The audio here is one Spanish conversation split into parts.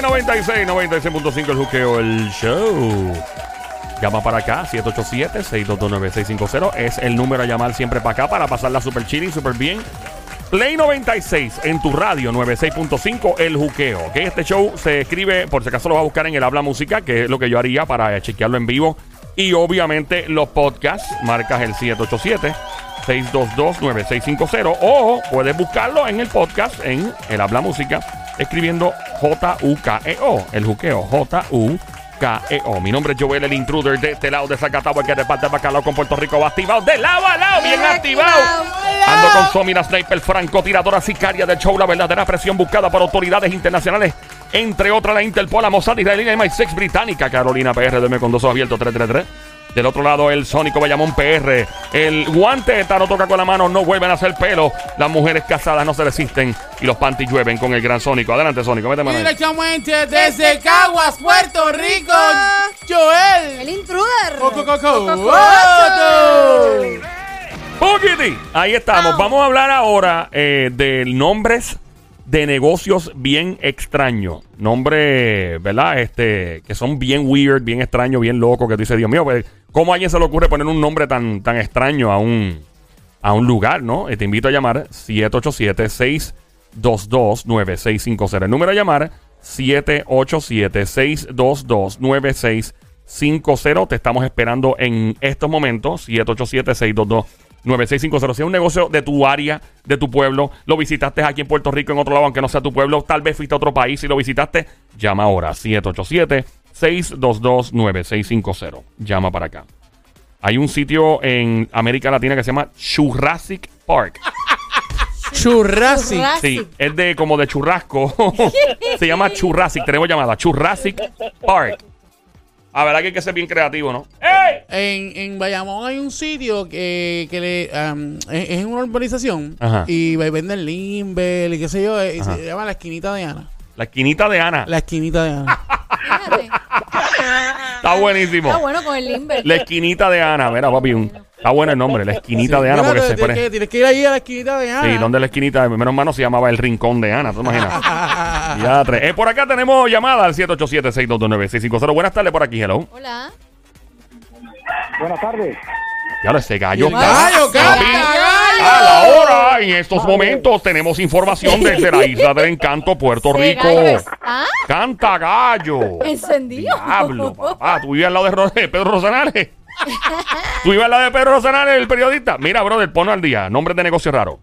Play 96, 96.5 el juqueo, el show. Llama para acá, 787-622-9650. Es el número a llamar siempre para acá para pasarla super chilling, super bien. Play 96 en tu radio 96.5 El Juqueo. Este show se escribe, por si acaso lo va a buscar en el Habla Música, que es lo que yo haría para chequearlo en vivo. Y obviamente los podcasts, marcas el 787-622-9650. O puedes buscarlo en el podcast, en el Habla Música, escribiendo J-U-K-E-O. El Juqueo, J-U-K-E-O. Mi nombre es Joel, el intruder de este lado de Zacatau, el que reparte bacalao con Puerto Rico, va activado de lado a lado, bien activado. Ando con Somina Sniper, francotiradora sicaria del show, la verdadera presión buscada por autoridades internacionales, entre otras la Interpol, la Mossad israelí y MI6 británica, Carolina PR, deme con dos ojos abiertos, 333. Del otro lado, el Sónico Bayamón PR. El guante no toca con la mano, no vuelven a hacer pelo. Las mujeres casadas no se resisten y los panties llueven con el gran Sónico. Adelante, Sónico, mete mano. Directamente desde Caguas, Puerto Rico, Joel. El intruder. Coco, coco, Coco. Ahí estamos. Vamos a hablar ahora eh, de nombres de negocios bien extraños. Nombres, ¿verdad? Este, que son bien weird, bien extraños, bien locos. Que tú dices, Dios mío, pues, ¿cómo a alguien se le ocurre poner un nombre tan, tan extraño a un, a un lugar, no? Eh, te invito a llamar 787-622-9650. El número a llamar 787-622-9650. Te estamos esperando en estos momentos. 787-622-9650. Si es un negocio de tu área, de tu pueblo, lo visitaste aquí en Puerto Rico, en otro lado, aunque no sea tu pueblo, tal vez fuiste a otro país y lo visitaste, llama ahora. 787-622-9650. Llama para acá. Hay un sitio en América Latina que se llama Jurassic Park. Churrasi. Churrasi. Sí, es de como de churrasco. Se llama Churrasic. Tenemos llamada Churrasic Park. A ver, que hay que ser bien creativo, ¿no? ¡Ey! En, en Bayamón hay un sitio que, que le, am, es, es una urbanización Ajá. y venden limber y qué sé yo, y Ajá. se llama La Esquinita de Ana. La esquinita de Ana. La Esquinita de Ana. Fíjate. Está buenísimo. Está bueno con el limber. La esquinita de Ana. Mira, papi. un- está bueno el nombre. La esquinita Sí, de Ana mira, porque se tienes, pone. que, tienes que ir ahí a La Esquinita de Ana. Sí, ¿dónde es la esquinita? Menos mano se llamaba el rincón de Ana. ¿Tú te imaginas? ya, tres. Eh, por acá tenemos llamada al 787-622-9650. Buenas tardes por aquí, hello. Hola. Buenas tardes. Ya lo ese gallo. Gallo, canta, A gallo. la hora, en estos momentos, tenemos información desde la isla del encanto, Puerto Rico. gallo está Canta gallo. encendido. Diablo, papá. Tú vives al lado de, Ro- de Pedro Rosanales. Tú al lado de Pedro Rosanales, el periodista. Mira, brother, ponlo al día. Nombre de negocio raro.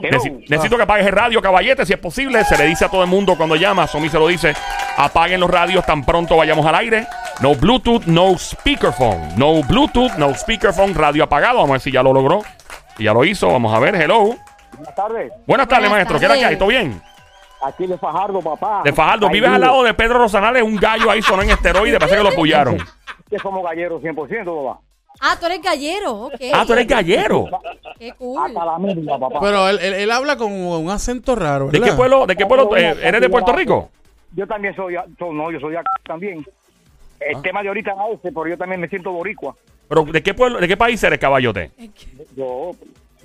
Neci- necesito que apagues el radio, caballete, si es posible. Se le dice a todo el mundo cuando llama. Somi se lo dice. Apaguen los radios tan pronto vayamos al aire. No Bluetooth, no speakerphone. No Bluetooth, no speakerphone. Radio apagado. Vamos a ver si ya lo logró. Si ya lo hizo, vamos a ver. Hello. Buenas tardes. Buenas tardes, Buenas maestro. ¿Qué era que hay? ¿Todo bien? Aquí de Fajardo, papá. De Fajardo. Vives al lado de Pedro Rosanales. Un gallo ahí sonó en esteroide. Parece que lo apoyaron. Que somos galleros 100%, papá. Ah, tú eres gallero. Ok. Ah, tú eres gallero. Qué cool. Hasta la misma, papá. Pero él, él, él habla con un acento raro. ¿De qué pueblo? ¿De qué pueblo? eh, ¿Eres de Puerto Rico? Yo también soy, so- no, yo soy de acá también. El Ah. tema de ahorita es ese, pero yo también me siento boricua. ¿Pero de qué pueblo? ¿De qué país eres, caballote? Yo,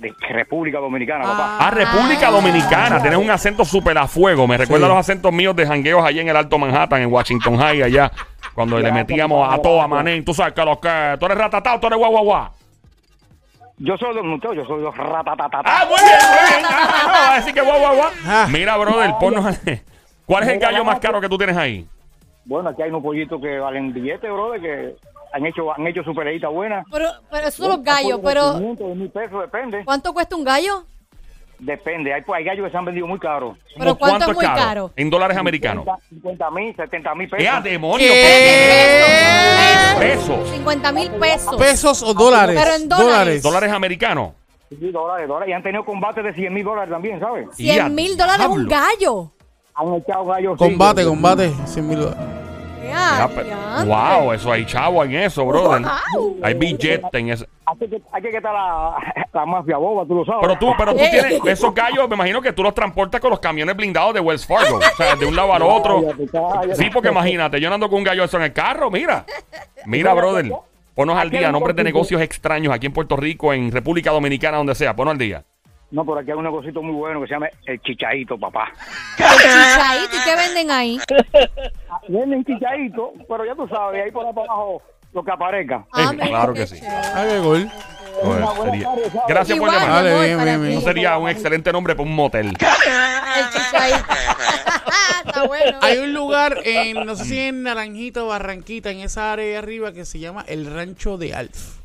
de República Dominicana, Ah. papá. Ah, República Dominicana. Tienes un acento súper a fuego. Me recuerda Sí. los acentos míos de jangueos allá en el Alto Manhattan, en Washington High, allá. Cuando le metíamos a todo a manín. Tú sabes que los que... Tú eres ratatao, tú eres guau, guau, guau. Yo soy de muchachos, yo soy de ratatatata. Ah, muy bien, muy bien. Ah, no, va a decir que guau, guau, guau. Ah. Mira, brother, ponnos... ¿Cuál es el gallo más caro que tú tienes ahí? Bueno, aquí hay unos pollitos que valen billetes, brother, que han hecho, han hecho su peleita buena. Pero, pero esos son los gallos, pero 500, de mil pesos, depende. ¿cuánto cuesta un gallo? Depende. Hay, pues, hay gallos que se han vendido muy caros. Pero ¿Cómo ¿cuánto es muy caro? En dólares americanos. 50 mil, 70 mil ¡Qué pesos. a demonio! ¿Qué? Pesos. 50 mil pesos. ¿Pesos o dólares? Pero en dólares. ¿Dólares americanos? Sí, dólares, dólares. Y han tenido combates de 100 mil dólares también, ¿sabes? Y a 100 mil dólares un gallo. Han echado gallos. Combate, sí, combate. 100 mil dólares. Ya, Ya, pe- diantre. wow, eso hay chavo en eso, brother. Wow. Hay billete en eso. Hay que, hay que quitar la, la mafia boba, tú lo sabes. Pero tú, pero tú tienes esos gallos, me imagino que tú los transportas con los camiones blindados de Wells Fargo. O sea, de un lado al otro. Cállate, cállate. Sí, porque imagínate, yo no ando con un gallo eso en el carro, mira. Mira, brother. Ponos al día, nombres de negocios extraños aquí en Puerto Rico, en República Dominicana, donde sea. Ponos al día. No, por aquí hay un negocito muy bueno que se llama El Chichaito, papá. El chichaíto, ¿y qué venden ahí? Venden chichaito, pero ya tú sabes, ahí por ahí para abajo lo que aparezca. Ah, Eh, claro que sí. Ay, qué gol. ¿sabes? Gracias por llamar. bien, bien, bien. Eso sería un excelente nombre para un motel. El chichaíto. Está bueno. Hay un lugar, en, no sé si en Naranjito o Barranquita, en esa área de arriba, que se llama el Rancho de Alf.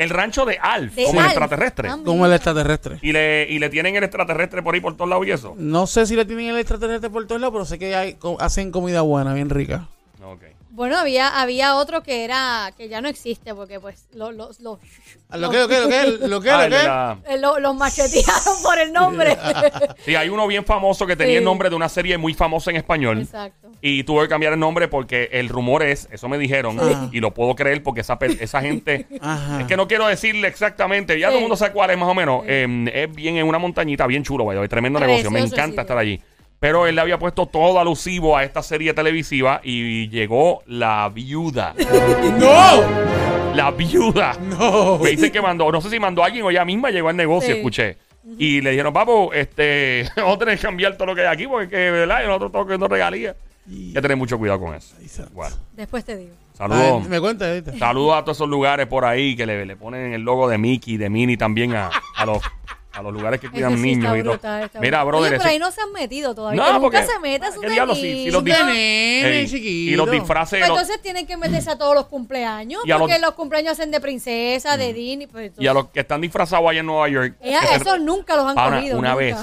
El rancho de Alf, De como el Alf. extraterrestre. Ah, Como el extraterrestre. Y le, y le tienen el extraterrestre por ahí por todos lados y eso. No sé si le tienen el extraterrestre por todos lados, pero sé que hay, co- hacen comida buena, bien rica. Ok. Bueno, había, había otro que era, que ya no existe, porque pues lo- lo- lo- Ah, ¿Lo que, lo que, lo que, lo que, Ah, lo el de que? la- eh, lo- los machetearon por el nombre. Sí, hay uno bien famoso que tenía Sí. el nombre de una serie muy famosa en español. Exacto. Y tuve que cambiar el nombre porque el rumor es, eso me dijeron, Sí. y lo puedo creer porque esa, pe- esa gente, Ajá. es que no quiero decirle exactamente, ya todo el mundo sabe cuál es más o menos, eh, es bien en una montañita, bien chulo, vaya, tremendo negocio, me Precioso encanta sitio. estar allí. Pero él le había puesto todo alusivo a esta serie televisiva y llegó la viuda. ¡No! La viuda. ¡No! Me dicen que mandó, no sé si mandó a alguien o ella misma llegó al negocio, Sí. escuché. Y le dijeron, papo, este, vamos a tener que cambiar todo lo que hay aquí porque, ¿verdad? Y nosotros estamos cogiendo regalías. Hay que tener mucho cuidado con eso. Bueno, Después te digo. saludos. Me cuenta ahorita. Saludos a todos esos lugares por ahí que le, le ponen el logo de Mickey, de Minnie también a, a los, a los lugares que cuidan sí niños y todo. brutal, está Mira, brutal. brother, Oye, pero ahí no se han metido todavía. No, que nunca porque- se meta, es un ¿qué diablo? Si- si los chiquito. y los disfraces. Pues entonces tienen que meterse a todos los cumpleaños, Y porque los- Mm. los cumpleaños hacen de princesa, de Disney. Pues, y a los que están disfrazados allá en Nueva York. Se- esos nunca los han Pana, cogido. una nunca. vez,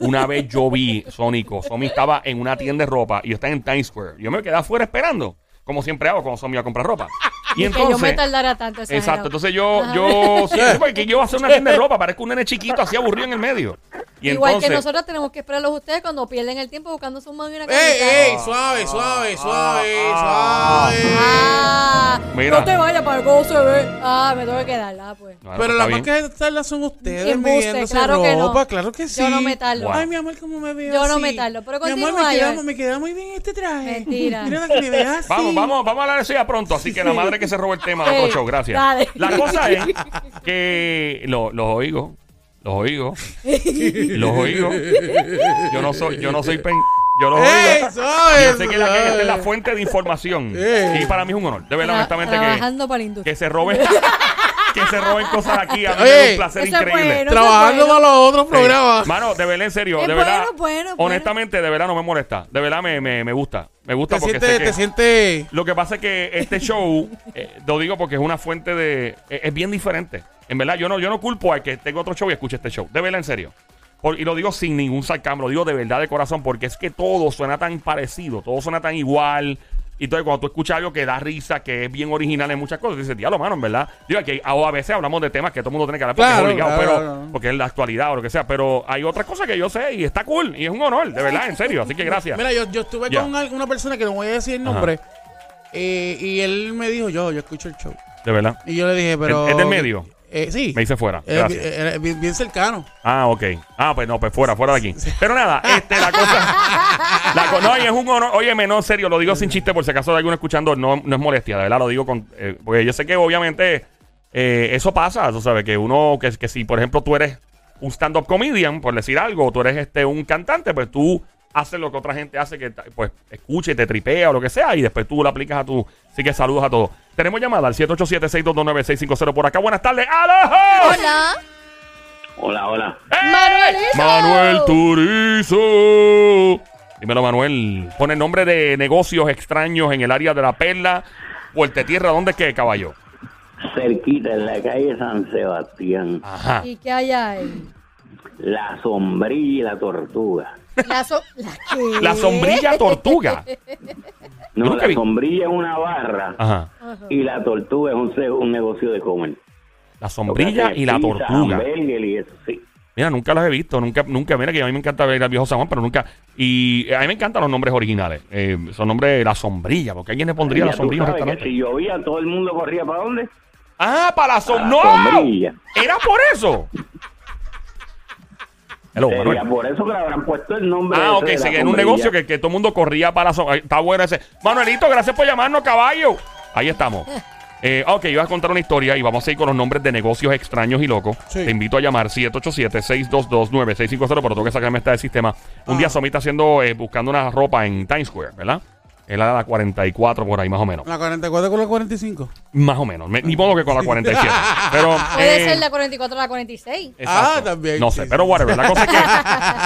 una vez yo vi Sónico. Somi estaba en una tienda de ropa y yo estaba en Times Square. Yo me quedé afuera esperando, como siempre hago cuando Somi va a comprar ropa. Y que yo me entonces, tardara tanto. exagerado. exacto, entonces yo, Ajá. yo, sí, porque yo voy a hacer una tienda de ropa, parezco un nene chiquito así aburrido en el medio. Y Igual entonces, que nosotros tenemos que esperarlos a ustedes cuando pierden el tiempo buscando su mano y una ¡Ey, camisa. ey! Suave, suave, suave, ah, suave. Ah, Mira. no te vayas para que no se ve. Ah, me tengo que quedarla, pues. Bueno, Pero está las bien. más que tardas son ustedes midiéndose claro que no. ropa, claro que sí. Yo no me tardo. Wow. Ay, mi amor, ¿cómo me veo Yo no así? me tardo, pero Mi amor, continúa, me queda, me queda muy bien este traje. Mentira. Mira que me veas así. Vamos, vamos, vamos a hablar de eso ya pronto. Así que la madre que se robó el tema de otro show, gracias. dale. La cosa es que lo- los oigo, los oigo, los oigo. Yo no soy, yo no soy pen, yo los ¡Ey, oigo. Yo sé que la que esta es la fuente de información. Ey. Y para mí es un honor, de verdad, Tra- honestamente, que, trabajando para la industria. que se roben, que se roben cosas aquí. A mí me Oye, un placer es increíble. bueno. Trabajando bueno. para los otros Sí. programas. Mano, de verdad, en serio, Es de bueno, verdad. bueno, bueno. honestamente, de verdad no me molesta. De verdad me, me, me gusta. Me gusta Te porque sientes, sé que... te sientes... Lo que pasa es que este show, eh, lo digo porque es una fuente de. Es, es bien diferente. En verdad, yo no, yo no culpo al que tenga otro show y escuche este show. De verdad, en serio. Por- y lo digo sin ningún sarcasmo, lo digo de verdad de corazón, porque es que todo suena tan parecido, todo suena tan igual. Y entonces, cuando tú escuchas algo que da risa, que es bien original en muchas cosas, dices, diablo, mano, en verdad. Digo, aquí a a veces hablamos de temas que todo el mundo tiene que hablar porque Claro, es obligado, claro, pero claro. porque es la actualidad o lo que sea. Pero hay otras cosas que yo sé y está cool y es un honor, de verdad, en serio. Así que gracias. Mira, yo, yo estuve con una persona que no voy a decir el nombre. eh, y él me dijo, yo, yo escucho el show. De verdad. Y yo le dije, pero... ¿Es del medio? Eh, sí. Me hice fuera. Eh, Gracias. eh, bien, bien cercano. Ah, ok. Ah, pues no, pues fuera, fuera de aquí. Pero nada, este, la cosa. la co- no, y es un honor. Óyeme, no, en serio, lo digo sin chiste, por si acaso hay alguno escuchando, no, no es molestia, de verdad, lo digo con. eh, porque yo sé que obviamente eh, eso pasa, tú sabes, que uno, que, que si por ejemplo tú eres un stand-up comedian, por decir algo, o tú eres este un cantante, pues tú haces lo que otra gente hace, que pues escuche, te tripea o lo que sea, y después tú lo aplicas a tu. Así que saludos a todos. Tenemos llamada al 787-622-9650 por acá. Buenas tardes. ¡Aloha! Hola. Hola, hola. Manuelito. Manuel Turizo. Dímelo, Manuel. Pone nombre de negocios extraños en el área de la Perla, Puerta Tierra. ¿Dónde es que, caballo? Cerquita, en la calle San Sebastián. Ajá. ¿Y qué hay ahí? La sombrilla y la tortuga. La, so- ¿La qué? La sombrilla tortuga. No, la vi. sombrilla es una barra Ajá. Y la tortuga es un, negocio de comer. La sombrilla y la Pizza, tortuga. y eso, sí. Mira, nunca las he visto, nunca, nunca, mira que a mí me encanta ver al viejo San Juan, pero nunca, y a mí me encantan los nombres originales, eh, son nombres, la sombrilla, porque alguien le pondría la sombrilla a un sabes que restaurante. si llovía, todo el mundo corría para dónde? Ah, para la Para sombrilla, la ¡no! sombrilla. Era por eso. Hello, Sería Manuel. por eso que le habrán puesto el nombre. Ah, ok, de la sí, que en un negocio que, que todo el mundo corría para la zona. Está bueno ese. Manuelito, gracias por llamarnos, caballo. Ahí estamos. Eh, ok, iba a contar una historia y vamos a ir con los nombres de negocios extraños y locos. Sí. Te invito a llamar 787-622-9650, pero tengo que sacarme esta del sistema. Un Ah. día Somi está haciendo, eh, buscando una ropa en Times Square, ¿verdad? Él era la 44 por ahí, más o menos. La 44 con la 45. Más o menos. Me- ni modo que con la 47. pero, Puede eh, ser la 44 o la 46. Exacto. Ah, también, No sí, sé, sí, pero whatever. La cosa es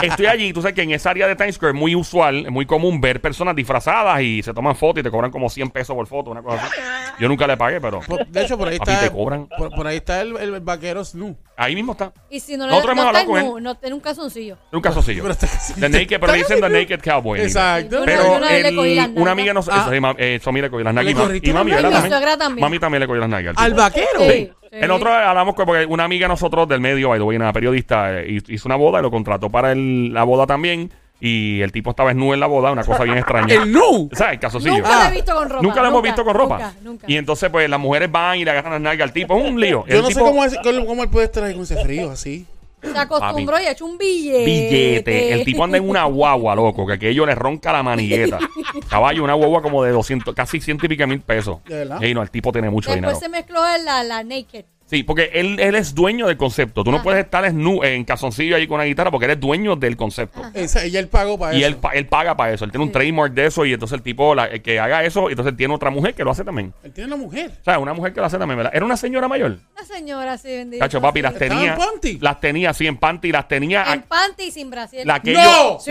que estoy allí. Tú sabes que en esa área de Times Square es muy usual, es muy común ver personas disfrazadas y se toman fotos y te cobran como 100 pesos por foto, una cosa así. Yo nunca le pagué, pero Por- de hecho, por ahí Papi, está. te cobran. Por, por ahí está el, el vaquero Snu. ahí mismo está. Y si no, le Nosotros no hemos está hablado con nu- no, en un calzoncillo. Un calzoncillo. Pero está The Naked, pero le dicen The Naked Cowboy. en inglés. Exacto. Yo Pero yo una vez le el- cogí una nalgas. amiga nos. Ah. eso, sí, ma- eh, Somi le cogió las nalgas. ¿Le y ma- corriste Y mami, también. Mami también le cogió las nalgas. al vaquero. Sí. sí. El otro hablamos con porque una amiga de nosotros del medio, by the way, una periodista, eh, hizo una boda y lo contrató para el- la boda también. Y el tipo estaba desnudo en la boda, una cosa bien extraña. El Nu. ¿Sabes? El calzoncillo. Nunca Ah. lo he visto con ropa. Nunca lo hemos visto con ropa. Nunca, nunca. Y entonces, pues, las mujeres van y le agarran las nalgas al tipo. Es un lío. Yo El no sé tipo- cómo, es- cómo, cómo él puede estar ahí con ese frío así. Se acostumbró y ha hecho un billete. Billete. El tipo anda en una guagua, loco, que aquello le ronca la manigueta. Caballo, una guagua como de 200, casi ciento y pico mil pesos. ¿De verdad? Ey, no, el tipo tiene mucho Después dinero. se mezcló en la, la naked. Sí, porque él, él es dueño del concepto. Tú no Ajá. puedes estar snu- en calzoncillo ahí con una guitarra porque eres dueño del concepto. Esa, ella él pagó para Y eso. él, pa- él paga para eso. Él tiene un trademark de eso y entonces el tipo la- el que haga eso, entonces él tiene otra mujer que lo hace también. Él tiene una mujer. O sea, una mujer que lo hace también, ¿verdad? Era una señora mayor. Una señora así bendita. Cacho, papi, las ¿Estaba tenía. en panty? Las tenía así en panty, las tenía. En panty y sin brasier. La que ¡No! yo. Sí.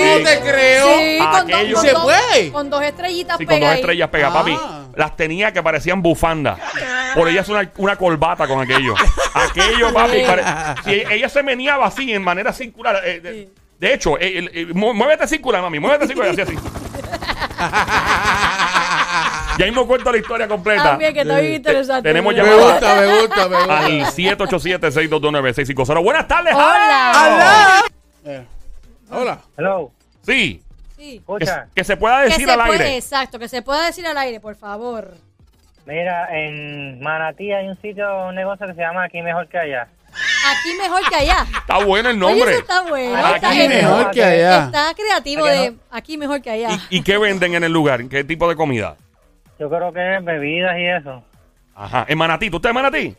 No te creo. Sí, con, dos, Aquello- con ¿Se dos- puede? con dos estrellitas Sí, con dos pegadas estrellas pega, Ah. papi. Las tenía que parecían bufanda. Por ella es una, una corbata con aquello. Aquello, papi. pare- si ella se meneaba así, en manera circular. eh, de, de hecho, eh, el- eh, mu- muévete circular, mami. Muévete circular. Así, así. ya mismo cuento la historia completa. También, que está bien interesante. tenemos Me llamada. gusta, me gusta, me gusta. Al 787-622-9650. Buenas tardes, Hola. Hola. Hola. Hello, Sí. Sí. Que, escucha, que se pueda Que decir se al puede, aire. exacto, que se pueda decir al aire, por favor. mira, en Manatí hay un sitio, un negocio que se llama Aquí Mejor Que Allá. Aquí mejor que allá. Está bueno el Oye, nombre. eso está bueno. Aquí está, Aquí mejor que allá. está creativo ¿A que de no? aquí mejor que allá. ¿Y, ¿Y qué venden en el lugar? ¿Qué tipo de comida? Yo creo que es bebidas y eso. Ajá. ¿En Manatí? ¿Tú estás en Manatí?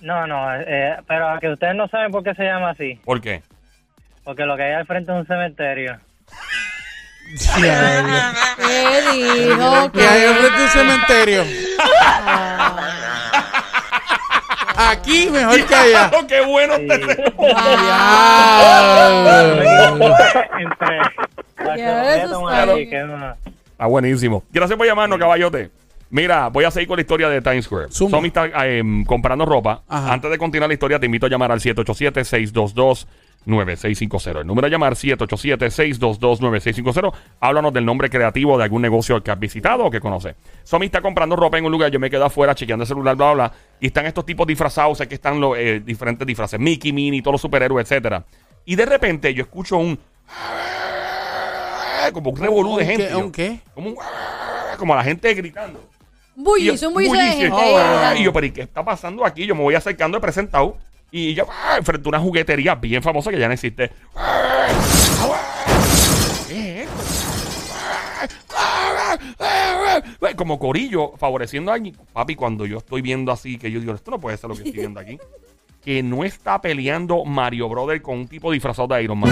No, no, eh, pero que ustedes no saben por qué se llama así. ¿Por qué? Porque lo que hay al frente es un cementerio. ¿Qué dijo? Que hay un frente de un cementerio. Aquí mejor que allá. ¡Oh, ¡Qué bueno! te- Está buenísimo. Gracias por llamarnos, caballote. Mira, voy a seguir con la historia de Times Square. Zumba. Somi está eh, comprando ropa. Ajá. Antes de continuar la historia, te invito a llamar al 787-622-9650. El número a llamar 787-622-9650. Háblanos del nombre creativo de algún negocio que has visitado o que conoces. Somi está comprando ropa en un lugar. Yo me quedo afuera chequeando el celular, bla, bla, bla. Y están estos tipos disfrazados. Sé que están los eh, diferentes disfraces. Mickey, Minnie, todos los superhéroes, etcétera. Y de repente yo escucho un... Como un revolú de ¿Un qué? gente. yo- ¿Un qué? Como, un- como la gente gritando. Bullicio, un bullicio de gente. ¿verdad? Y yo, pero ¿y qué está pasando aquí? Yo me voy acercando, he presentado. Y yo, ah, frente a una juguetería bien famosa que ya no existe. Como corillo, favoreciendo a alguien. Papi, cuando yo estoy viendo así, que yo digo, esto no puede ser lo que estoy viendo aquí. Que no está peleando Mario Brother con un tipo disfrazado de Iron Man.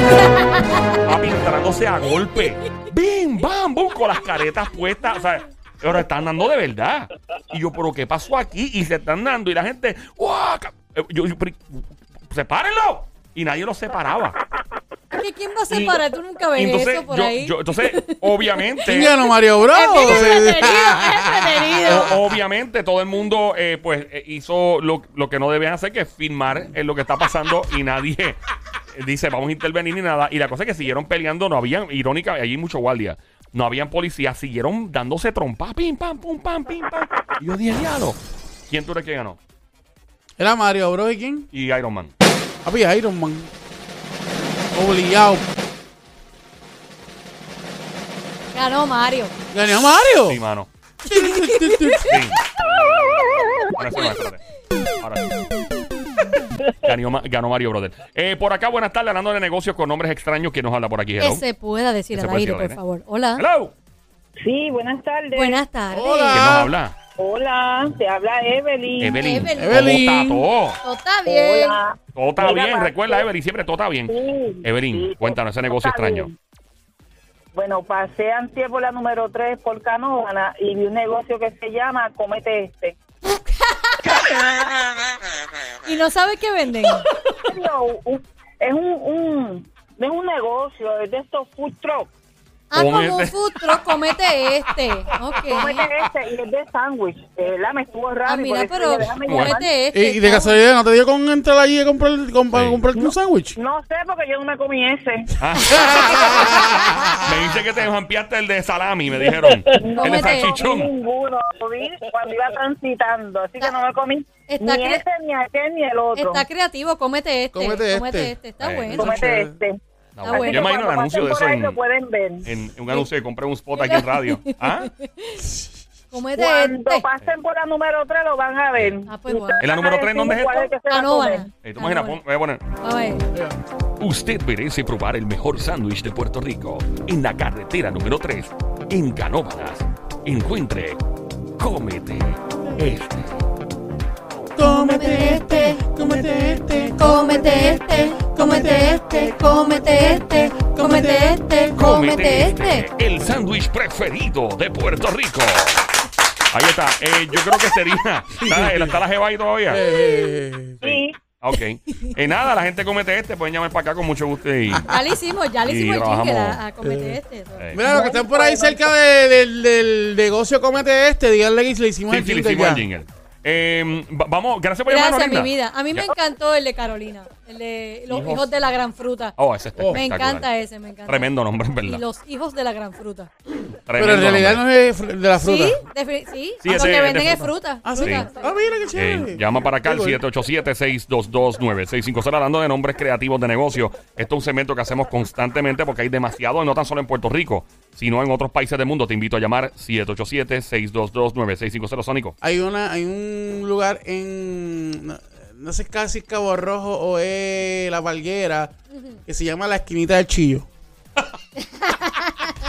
Papi, entrándose a golpe. ¡Bim! ¡Bam! ¡Bum! Con las caretas puestas. O sea, pero están dando de verdad. Y yo, ¿pero qué pasó aquí? Y se están dando. Y la gente, ¡guau! Eh, Yo, yo, pero- ¡sepárenlo! Y nadie los separaba. ¿Qué- ¿Quién va a separar? Tú nunca ves Y entonces, eso por yo- ahí. yo- entonces, obviamente. ¿Quién ganó Mario Bros? obviamente todo el mundo eh, pues eh, hizo lo, lo que no debían hacer, que es filmar en lo que está pasando y nadie dice vamos a intervenir ni nada. Y la cosa es que siguieron peleando, no habían, irónica, allí mucho guardia, no habían policías, siguieron dándose trompas, pim, pam, pum, pam, pim, pam. Y yo dije, diablo, ¿quién tú crees que ganó? ¿Era Mario Bros y quién? Y Iron Man. Papi, Iron Man. Obligado. Ganó Mario. ¿Ganó Mario? Sí, mano. Sí. Ahora sí, no, espérate. Ahora sí. Ganó, Ma- ganó Mario Brother. Eh, por acá, buenas tardes, hablando de negocios con nombres extraños. ¿Quién nos habla por aquí? Hello. Que se pueda decir al aire, por favor. Hola. Hello. Sí, buenas tardes. Buenas tardes. Hola. ¿Quién nos habla? Hola, te habla Evelyn. Evelyn. Evelyn. Evelyn. ¿Cómo está todo? Todo está bien. Hola. Todo está Mira, bien. Recuerda, Evelyn, siempre todo está bien. Sí, Evelyn, sí, cuéntanos ese negocio extraño. bien. Bueno, pasé antier por la número 3 por Canóvana y vi un negocio que se llama Comete Este. Y no sabes qué venden. es un, es un negocio, es de estos food truck. Ah, como un Comete. food truck, comete este. Ok. Comete este y es de sándwich. De verdad me estuvo raro. Ah, mira, pero comete este. Y, y de casualidad, ¿no te dio con entrar allí a comprar, comprarte un sándwich? No sé porque yo no me comí ese. Ah. me dice que te ampliaste el de salami, me dijeron. el de. No salchichón. ninguno. Lo vi cuando iba transitando. Así que no me comí Está ni ese, ni aquel, ni el otro. Está creativo, cómete este. Cómete, este. este. Está Eh, bueno. Come- Comete este. Está Así bueno. que Yo imagino el cuando anuncio de eso ahí en, lo pueden ver. en un anuncio que compré un spot aquí en radio. ¿Ah? Cuando este. pasen por la número 3 lo van a ver. Ah, pues bueno. ¿En la número tres dónde es ¿Cuál esto? Canóvana. Eh. Pon- voy a poner. A ver. Usted merece probar el mejor sándwich de Puerto Rico en la carretera número 3 en Canóvanas. Encuentre Cómete este. Cómete este, cómete este, Cómete este, cómete este, cómete este, cómete este, cómete este. el sándwich preferido de Puerto Rico. Ahí está. Eh, yo creo que sería. ¿Está, está la jeva ahí todavía? Eh, Sí. Ok. Eh, nada, la gente comete este. Pueden llamar para acá con mucho gusto. Y, Ya le hicimos, ya le hicimos el jingle a, a comete este. eh, Mira, los que están por ahí cerca de- del, del negocio Comete Este, díganle que le hicimos sí, el sí, le jingle hicimos ya. el jingle. Eh, va- vamos, gracias por llamarnos, Gracias, mi linda. vida. A mí me encantó el de Carolina, el de los Hijos. hijos de la gran fruta. Oh, ese está Oh. Me espectacular. encanta ese, me encanta. Tremendo nombre, en Y verdad. los hijos de la gran fruta. Pero en realidad no es fr- de la fruta. Sí, defi- sí, Sí, lo ese que es de venden es fruta. fruta. Ah, sí. fruta. Ah, mira qué chévere. Eh, llama para acá al Qué bueno. 787-622-9650 hablando de nombres creativos de negocio. Esto es un segmento que hacemos constantemente porque hay demasiado, no tan solo en Puerto Rico, sino en otros países del mundo. Te invito a llamar 787-622-9650. Sónico. Hay una, hay un lugar en no, no sé casi Cabo Rojo o es La Valguera que se llama la esquinita del chillo.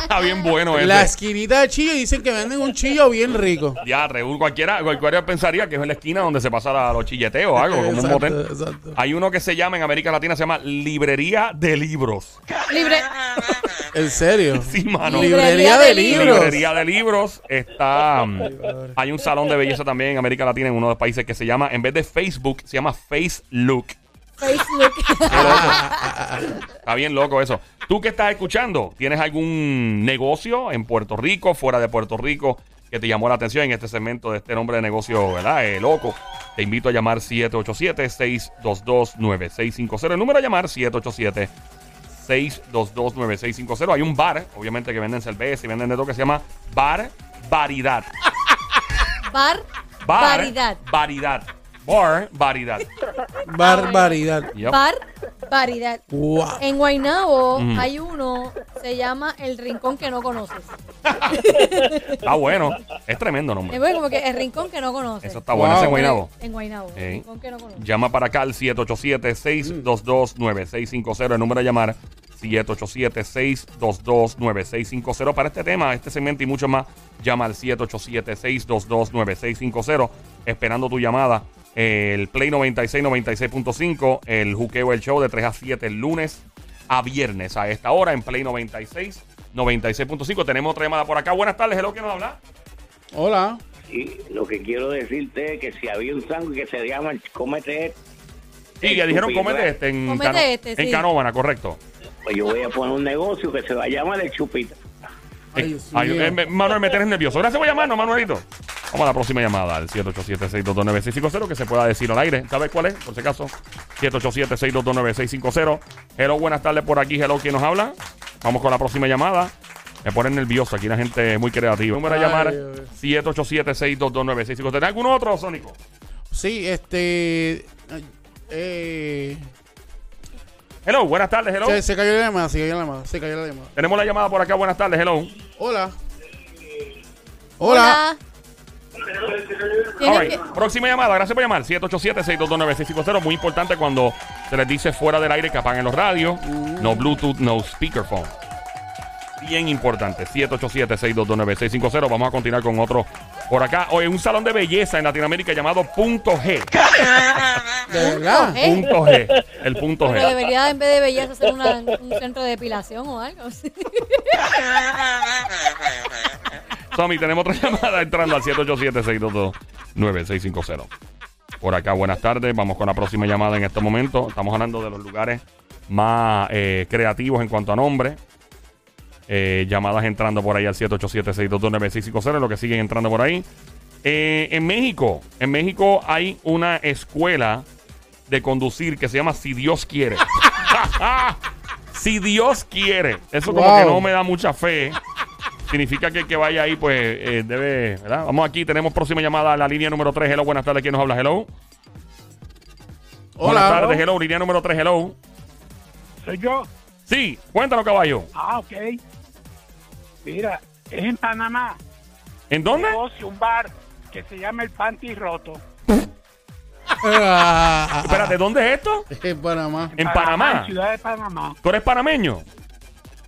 Está bien bueno ese. La esquinita del chillo dicen que venden un chillo bien rico. Ya, Reúl, cualquiera, cualquiera pensaría que es en la esquina donde se pasa la- los chilleteos o algo, como un Exacto, motel. exacto. Hay uno que se llama en América Latina, se llama Librería de Libros. Libre. En serio. Sí, mano. Librería de libros. Librería de libros. Está. um, hay un salón de belleza también en América Latina, en uno de los países que se llama, en vez de Facebook, se llama Face Look. Facebook. Está bien loco eso. Tú que estás escuchando, ¿tienes algún negocio en Puerto Rico, fuera de Puerto Rico, que te llamó la atención en este segmento de este nombre de negocio, ¿verdad? Eh, loco. Te invito a llamar 787-622-9650. El número a llamar 787 622-9650. Hay un bar, obviamente, que venden cerveza y venden de todo que se llama Bar Variedad. Bar. Bar Variedad. Variedad. Bar Variedad. Barbaridad. Yep. Bar. Variedad. Wow. En Guaynabo Mm. hay uno, se llama El Rincón que no conoces. Está bueno. Es tremendo nombre. Es bueno, como que el rincón que no conoces. Eso está bueno. Ese en Wow. Guaynabo. En Guaynabo. El rincón que no conoces. Llama para acá al 787-622-9650. El número de llamar 787-622-9650. Para este tema, este segmento y mucho más, llama al 787-622-9650. Esperando tu llamada. El Play 96, 96.5. El Juqueo El Show de 3 a 7 el lunes a viernes a esta hora en Play 96, 96.5. Tenemos otra llamada por acá. Buenas tardes. Hello, ¿quién nos habla? Hola. Y lo que quiero decirte es que si había un sándwich que se llama Cómete Este, Sí, ya dijeron cómete este en, Cómete Cano- este, en sí. Canóvana, correcto. pues yo voy a poner un negocio que se va a llamar El Chupita. Ay, Eh, ay, eh, me- Manuel, me tienes nervioso. Gracias por llamarnos, Manuelito. Vamos a la próxima llamada al 787-622-9650 que se pueda decir al aire. ¿Sabes cuál es? Por si acaso. 787-622-9650. Hello, buenas tardes por aquí. Hello, ¿quién nos habla? Vamos con la próxima llamada. Me ponen nervioso. Aquí la gente es muy creativa. Número a Ay, llamar Dios. 787-622-9650. ¿Tenés algún otro, Sónico? Sí, este. Eh, Hello, buenas tardes. Hello. se, se cayó la llamada, se cayó la llamada, se cayó la llamada. Tenemos la llamada por acá. Buenas tardes. Hello. Hola. Hola. Right. que- Próxima llamada, gracias por llamar. 787-622-9650. Muy importante cuando se les dice fuera del aire que apaguen los radios. No Bluetooth, no speakerphone. Bien importante. 787-622-9650. Vamos a continuar con otro Por acá, hoy un salón de belleza en Latinoamérica llamado Punto G. De verdad. Punto G. El punto Pero G. debería en vez de belleza hacer una- un centro de depilación o algo así. Tommy, tenemos otra llamada entrando al 787-622-9650. Por acá, buenas tardes. Vamos con la próxima llamada en este momento. Estamos hablando de los lugares más eh, creativos en cuanto a nombre. Eh, llamadas entrando por ahí al 787-622-9650. Lo que siguen entrando por ahí. Eh, en México, en México hay una escuela de conducir que se llama Si Dios quiere. si Dios quiere. Eso como Wow. que no me da mucha fe. Significa que el que vaya ahí, pues, eh, debe, ¿verdad? Vamos aquí, tenemos próxima llamada a la línea número 3. Hello, buenas tardes. ¿Quién nos habla? Hello. Buenas Hola. tardes, hello. Línea número 3, hello. Soy yo. Sí, cuéntanos, caballo. Ah, ok. Mira, es en Panamá. ¿En dónde? Negocio, un bar que se llama el Panty Roto. Ah, Espérate, ¿dónde es esto? En Panamá. En Panamá. En Ciudad de Panamá. ¿Tú eres panameño?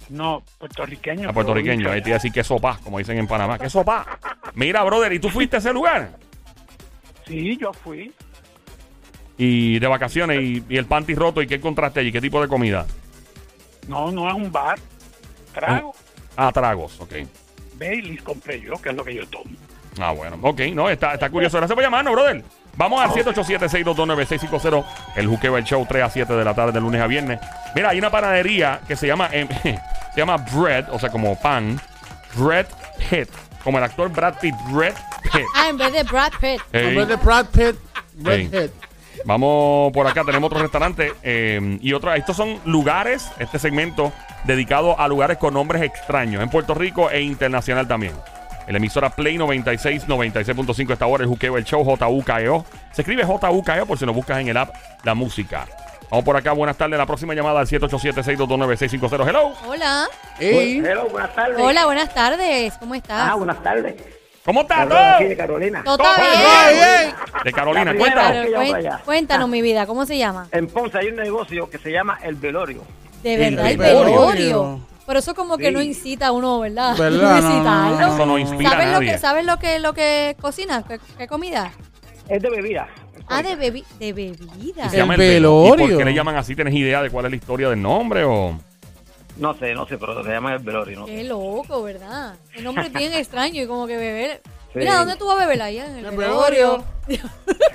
No, puertorriqueño. A puertorriqueño. Ahí te iba a decir que sopa, como dicen en Panamá. ¿Qué sopa? Mira, brother, ¿y tú fuiste a ese lugar? Sí, yo fui. Y de vacaciones y, y el panty roto. ¿Y qué encontraste allí? ¿Qué tipo de comida? No, no es un bar. Trago. Ah, tragos, ok. Baileys compré yo, que es lo que yo tomo. Ah, bueno. Ok, no, está, está curioso. Gracias por llamarnos, brother. Vamos al 787-622-9650. El juqueo, el show 3 a 7 de la tarde, de lunes a viernes. Mira, hay una panadería que se llama, em, se llama Bread, o sea, como pan. Bread Pitt. Como el actor Brad Pitt. Bread Pitt. Ah, en vez de Brad Pitt. Ey. En vez de Brad Pitt, Brad Ey. Pitt. Vamos por acá, tenemos otro restaurante eh, y otro. Estos son lugares, este segmento dedicado a lugares con nombres extraños en Puerto Rico e internacional también. El emisora Play 96, 96.5 esta hora, el juqueo, el show JUKEO. Se escribe JUKEO por si nos buscas en el app La Música. Vamos por acá, buenas tardes. La próxima llamada al 787-622-9650. Hello. Hola. Hello, buenas tardes. Hola, buenas tardes. ¿Cómo estás? Ah, buenas tardes. ¿Cómo estás? Hablo de todo? Carolina. ¿Todo. De Carolina, cuéntanos. Cuéntanos, mi vida, ¿cómo se llama? En Ponce hay un negocio que se llama El Velorio. De verdad, el velorio. velorio. Pero eso como que Sí. no incita a uno, ¿verdad? ¿Verdad? No No, incitarlo. no, no. Eso no inspira a ¿Sabes lo que, ¿Sabes lo que, lo que cocina? ¿Qué, qué comida? Es de bebida. Ah, de, bebi de bebida. Y se llama El velo- ¿Y por velorio. qué le llaman así? ¿Tienes idea de cuál es la historia del nombre o...? No sé, no sé, pero se llama El Velorio, ¿no? Qué loco, ¿verdad? El nombre es bien extraño y como que beber. Sí. Mira, ¿dónde tú vas a beber? Allá en el El velorio.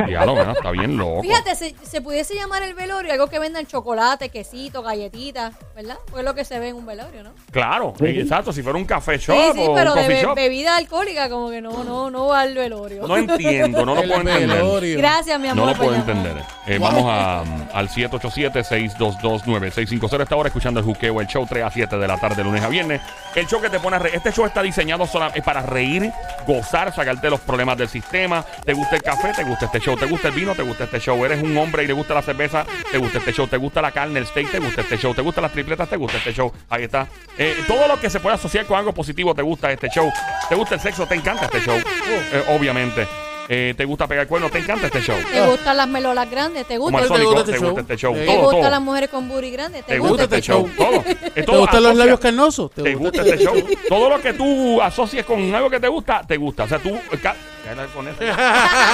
Diablo, mano, está bien loco. Fíjate, se, se pudiese llamar el velorio algo que vendan chocolate, quesito, galletitas, ¿verdad? Porque es lo que se ve en un velorio, ¿no? Claro, eh, exacto. Si fuera un café shop sí, sí, o pero un de coffee be- shop. bebida alcohólica como que no, no, no va al velorio. No entiendo, no lo puedo entender. Gracias, mi amor. No lo por puedo llamar. entender. Eh, Vamos a, al 787-622-9650. Esta hora escuchando el juqueo, el show 3 a 7 de la tarde, lunes a viernes. El show que te pone a reír. Este show está diseñado sola- eh, para reír, gozar, sacarte los problemas del sistema. ¿Te gusta el café? ¿Te gusta este show? ¿Te gusta el vino? ¿Te gusta este show? ¿Eres un hombre y le gusta la cerveza? ¿Te gusta este show? ¿Te gusta la carne, el steak? ¿Te gusta este show? ¿Te gustan las tripletas? ¿Te gusta este show? Ahí está. Eh, todo lo que se puede asociar con algo positivo te gusta este show. ¿Te gusta el sexo? ¿Te encanta este show? Eh, obviamente. Eh, ¿Te gusta pegar cuernos? ¿Te encanta este show? ¿Te gustan las melolas grandes? ¿Te Como gusta? el ¿Te Sónico, gusta ¿te este gusta show? este show? Sí. ¿Te Todo, gustan todo. las mujeres con booty grandes? ¿Te, ¿Te gusta? gusta este show? Todo. Eh, ¿Te todo gustan los asocia- labios carnosos? ¿Te gusta este show? Todo lo que tú asocias con algo que te gusta, te gusta. O sea, tú... ca- Déjala con eso.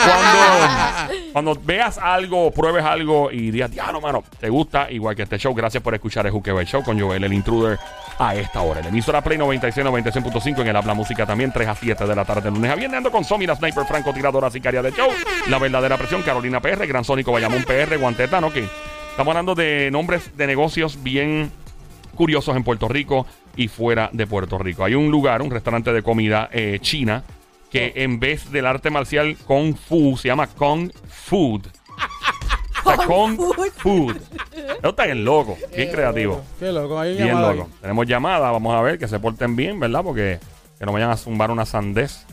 Cuando, cuando veas algo, pruebes algo y digas, diablo, mano, te gusta, igual que este show. Gracias por escuchar el Juqueo el Show con Joel, el intruder, a esta hora. El emisora Play 96, 96.5 en el Habla Música también, 3 a 7 de la tarde, lunes a viernes. Ando con Somi, la sniper, franco, tiradora, sicaria del show. La verdadera presión, Carolina PR, Gran Sónico, Bayamón PR, Guantetano, que estamos hablando de nombres de negocios bien curiosos en Puerto Rico y fuera de Puerto Rico. Hay un lugar, un restaurante de comida eh, china, que en vez del arte marcial Kung Fu, se llama Kung Food. Kung Food. Food. Eso está bien loco, bien creativo. Qué loco, hay Bien llamada loco. ahí. Tenemos llamada, vamos a ver que se porten bien, ¿verdad? Porque que no vayan a zumbar una sandez.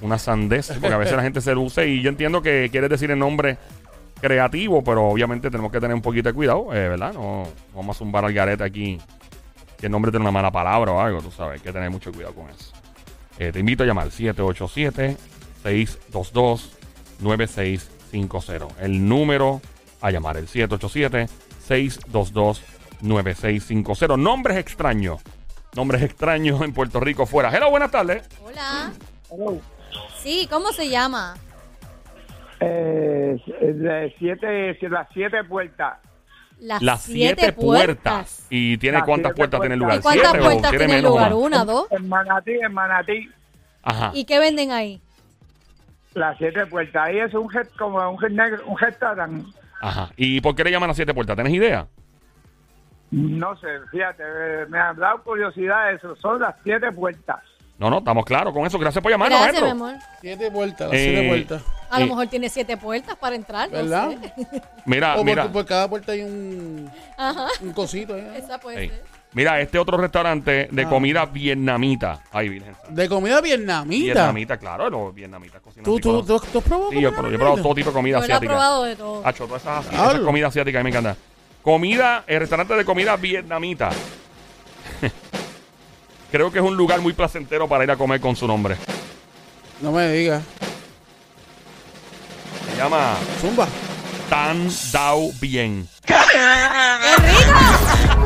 Una sandez, porque a veces la gente se luce y yo entiendo que quieres decir el nombre creativo, pero obviamente tenemos que tener un poquito de cuidado, eh, ¿verdad? No, no vamos a zumbar al garete aquí. Que el nombre tiene una mala palabra o algo, tú sabes, hay que tener mucho cuidado con eso. Eh, te invito a llamar 787-622-9650. El número a llamar, el 787-622-9650. Nombres extraños. Nombres extraños en Puerto Rico fuera. Hello, buenas tardes. Hola. Sí, ¿cómo se llama? Eh, de siete, las siete puertas. Las, Las siete, puertas. ¿Y tiene Las cuántas siete puertas tiene el lugar? ¿Y cuántas ¿Siete puertas tiene tiene el lugar? una? ¿Una, dos? En Manatí, en Manatí, Ajá. ¿Y qué venden ahí? Las siete puertas. Ahí es un jet, como un jet negro, un restaurant. Ajá. ¿Y por qué le llaman las siete puertas? ¿Tienes idea? No sé, fíjate, eh, me ha dado curiosidad eso. Son las siete puertas. No, no, estamos claros con eso. Gracias por llamarnos, Gracias, mi amor. Siete puertas, las Eh, siete puertas. A lo Eh. mejor tiene siete puertas para entrar, no ¿Verdad? sé. Mira, o Ah, mira. por cada puerta hay un, Ajá. un cosito. ¿eh? Esa puede Ey. ser. Mira, este otro restaurante de Ah. comida vietnamita. Ay, virgen. santa. De comida vietnamita. Vietnamita, claro, los vietnamitas cocinan ¿Tú, rico. tú, tú, tú has probado Sí, yo, comida pero yo he probado todo tipo de comida Yo lo he asiática. probado de todo. Hacho, todas esas, esas Diablo. comidas asiáticas a mí me encanta. Comida, el restaurante de comida vietnamita. Creo que es un lugar muy placentero para ir a comer con su nombre. No me digas. Se llama Zumba. Tan Dao Bien. ¡Qué rico!